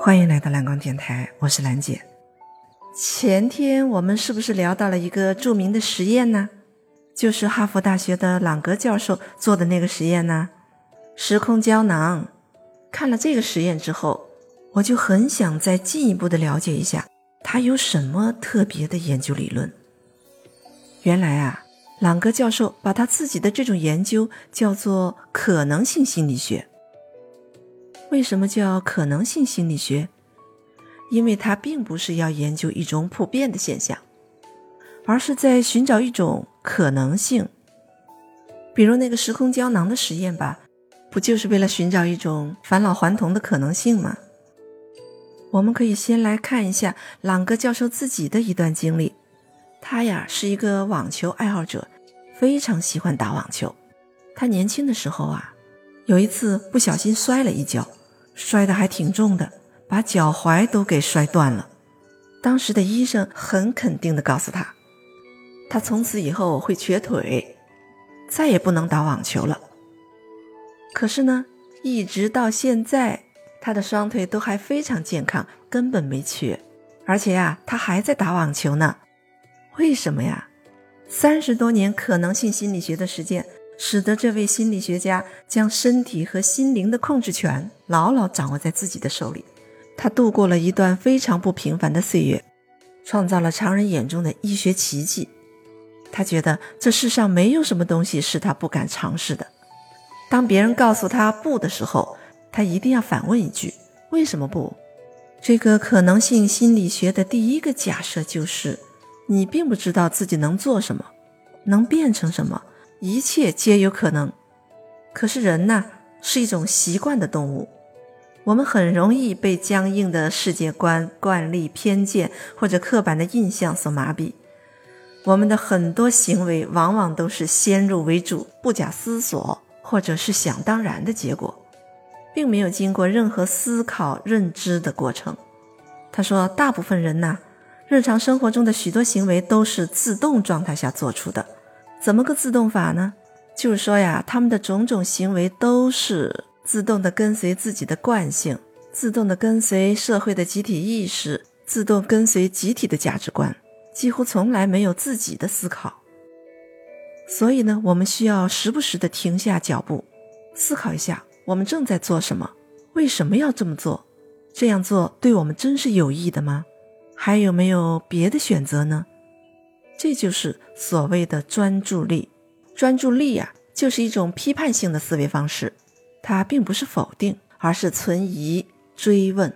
欢迎来到蓝光电台，我是兰姐。前天我们是不是聊到了一个著名的实验呢？就是哈佛大学的朗格教授做的那个实验呢？时空胶囊。看了这个实验之后，我就很想再进一步的了解一下，他有什么特别的研究理论。原来啊，朗格教授把他自己的这种研究叫做可能性心理学。为什么叫可能性心理学？因为它并不是要研究一种普遍的现象，而是在寻找一种可能性。比如那个时空胶囊的实验吧，不就是为了寻找一种返老还童的可能性吗？我们可以先来看一下朗格教授自己的一段经历。他呀是一个网球爱好者，非常喜欢打网球。他年轻的时候啊，有一次不小心摔了一跤。摔得还挺重的，把脚踝都给摔断了。当时的医生很肯定地告诉他，他从此以后会瘸腿，再也不能打网球了。可是呢，一直到现在，他的双腿都还非常健康，根本没瘸，而且呀，他还在打网球呢。为什么呀？三十多年可能性心理学的实践。使得这位心理学家将身体和心灵的控制权牢牢掌握在自己的手里。他度过了一段非常不平凡的岁月，创造了常人眼中的医学奇迹。他觉得这世上没有什么东西是他不敢尝试的。当别人告诉他不的时候，他一定要反问一句：“为什么不？”这个可能性心理学的第一个假设就是：你并不知道自己能做什么，能变成什么。一切皆有可能，可是人呢是一种习惯的动物，我们很容易被僵硬的世界观、惯例、偏见或者刻板的印象所麻痹。我们的很多行为往往都是先入为主、不假思索，或者是想当然的结果，并没有经过任何思考、认知的过程。他说，大部分人呢，日常生活中的许多行为都是自动状态下做出的。怎么个自动法呢？就是说呀，他们的种种行为都是自动的跟随自己的惯性，自动的跟随社会的集体意识，自动跟随集体的价值观，几乎从来没有自己的思考。所以呢，我们需要时不时的停下脚步，思考一下我们正在做什么，为什么要这么做？这样做对我们真是有益的吗？还有没有别的选择呢？这就是所谓的专注力。专注力呀，就是一种批判性的思维方式，它并不是否定，而是存疑、追问。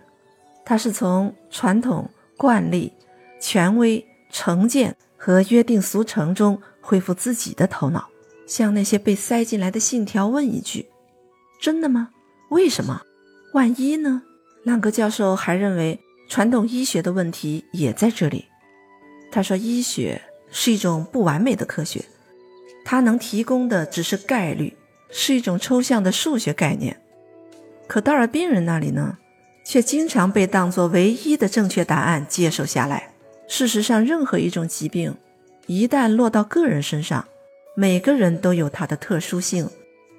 它是从传统、惯例、权威、成见和约定俗成中恢复自己的头脑，向那些被塞进来的信条问一句：“真的吗？为什么？万一呢？”朗格教授还认为，传统医学的问题也在这里。他说：“医学。”是一种不完美的科学，它能提供的只是概率，是一种抽象的数学概念。可到了病人那里呢，却经常被当作唯一的正确答案接受下来。事实上，任何一种疾病，一旦落到个人身上，每个人都有他的特殊性，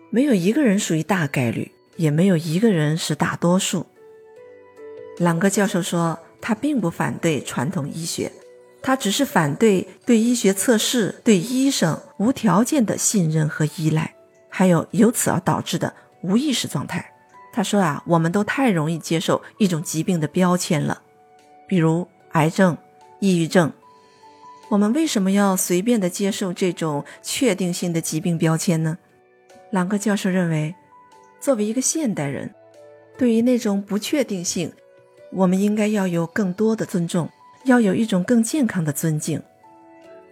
没有一个人属于大概率，也没有一个人是大多数。朗格教授说，他并不反对传统医学。他只是反对对医学测试、对医生无条件的信任和依赖，还有由此而导致的无意识状态。他说啊，我们都太容易接受一种疾病的标签了，比如癌症、抑郁症。我们为什么要随便的接受这种确定性的疾病标签呢？朗格教授认为，作为一个现代人，对于那种不确定性，我们应该要有更多的尊重。要有一种更健康的尊敬。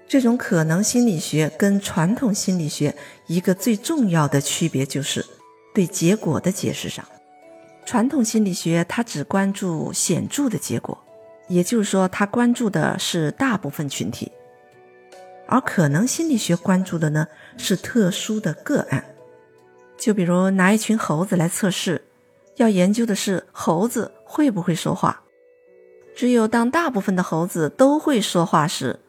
这种可能心理学跟传统心理学一个最重要的区别就是对结果的解释上。传统心理学它只关注显著的结果，也就是说，它关注的是大部分群体；而可能心理学关注的呢是特殊的个案。就比如拿一群猴子来测试，要研究的是猴子会不会说话。只有当大部分的猴子都会说话时，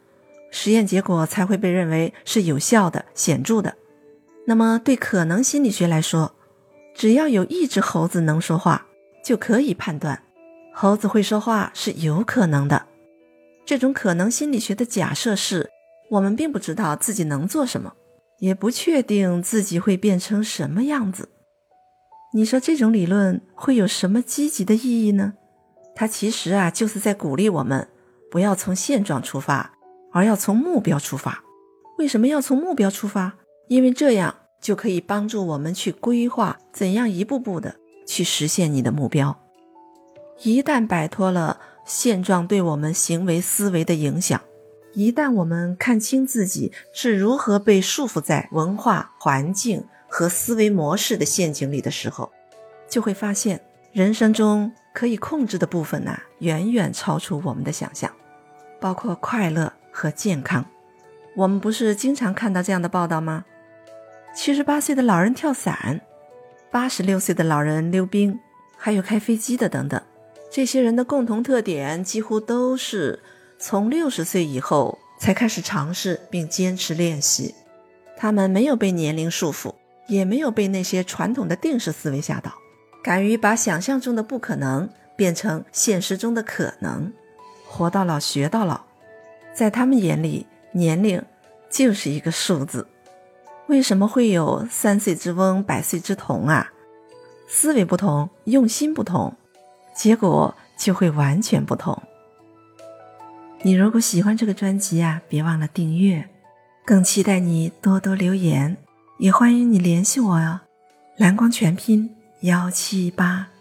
实验结果才会被认为是有效的、显著的。那么，对可能心理学来说，只要有一只猴子能说话，就可以判断猴子会说话是有可能的。这种可能心理学的假设是，我们并不知道自己能做什么，也不确定自己会变成什么样子。你说这种理论会有什么积极的意义呢？它其实啊，就是在鼓励我们不要从现状出发，而要从目标出发。为什么要从目标出发？因为这样就可以帮助我们去规划怎样一步步的去实现你的目标。一旦摆脱了现状对我们行为思维的影响，一旦我们看清自己是如何被束缚在文化环境和思维模式的陷阱里的时候，就会发现人生中可以控制的部分呐，远远超出我们的想象，包括快乐和健康。我们不是经常看到这样的报道吗？七十八岁的老人跳伞，八十六岁的老人溜冰，还有开飞机的等等。这些人的共同特点几乎都是从六十岁以后才开始尝试并坚持练习。他们没有被年龄束缚，也没有被那些传统的定式思维吓倒，敢于把想象中的不可能变成现实中的可能，活到老学到老。在他们眼里，年龄就是一个数字。为什么会有三岁之翁，百岁之童啊？思维不同，用心不同。结果就会完全不同。你如果喜欢这个专辑啊，别忘了订阅，更期待你多多留言，也欢迎你联系我哟。蓝光全拼幺七八。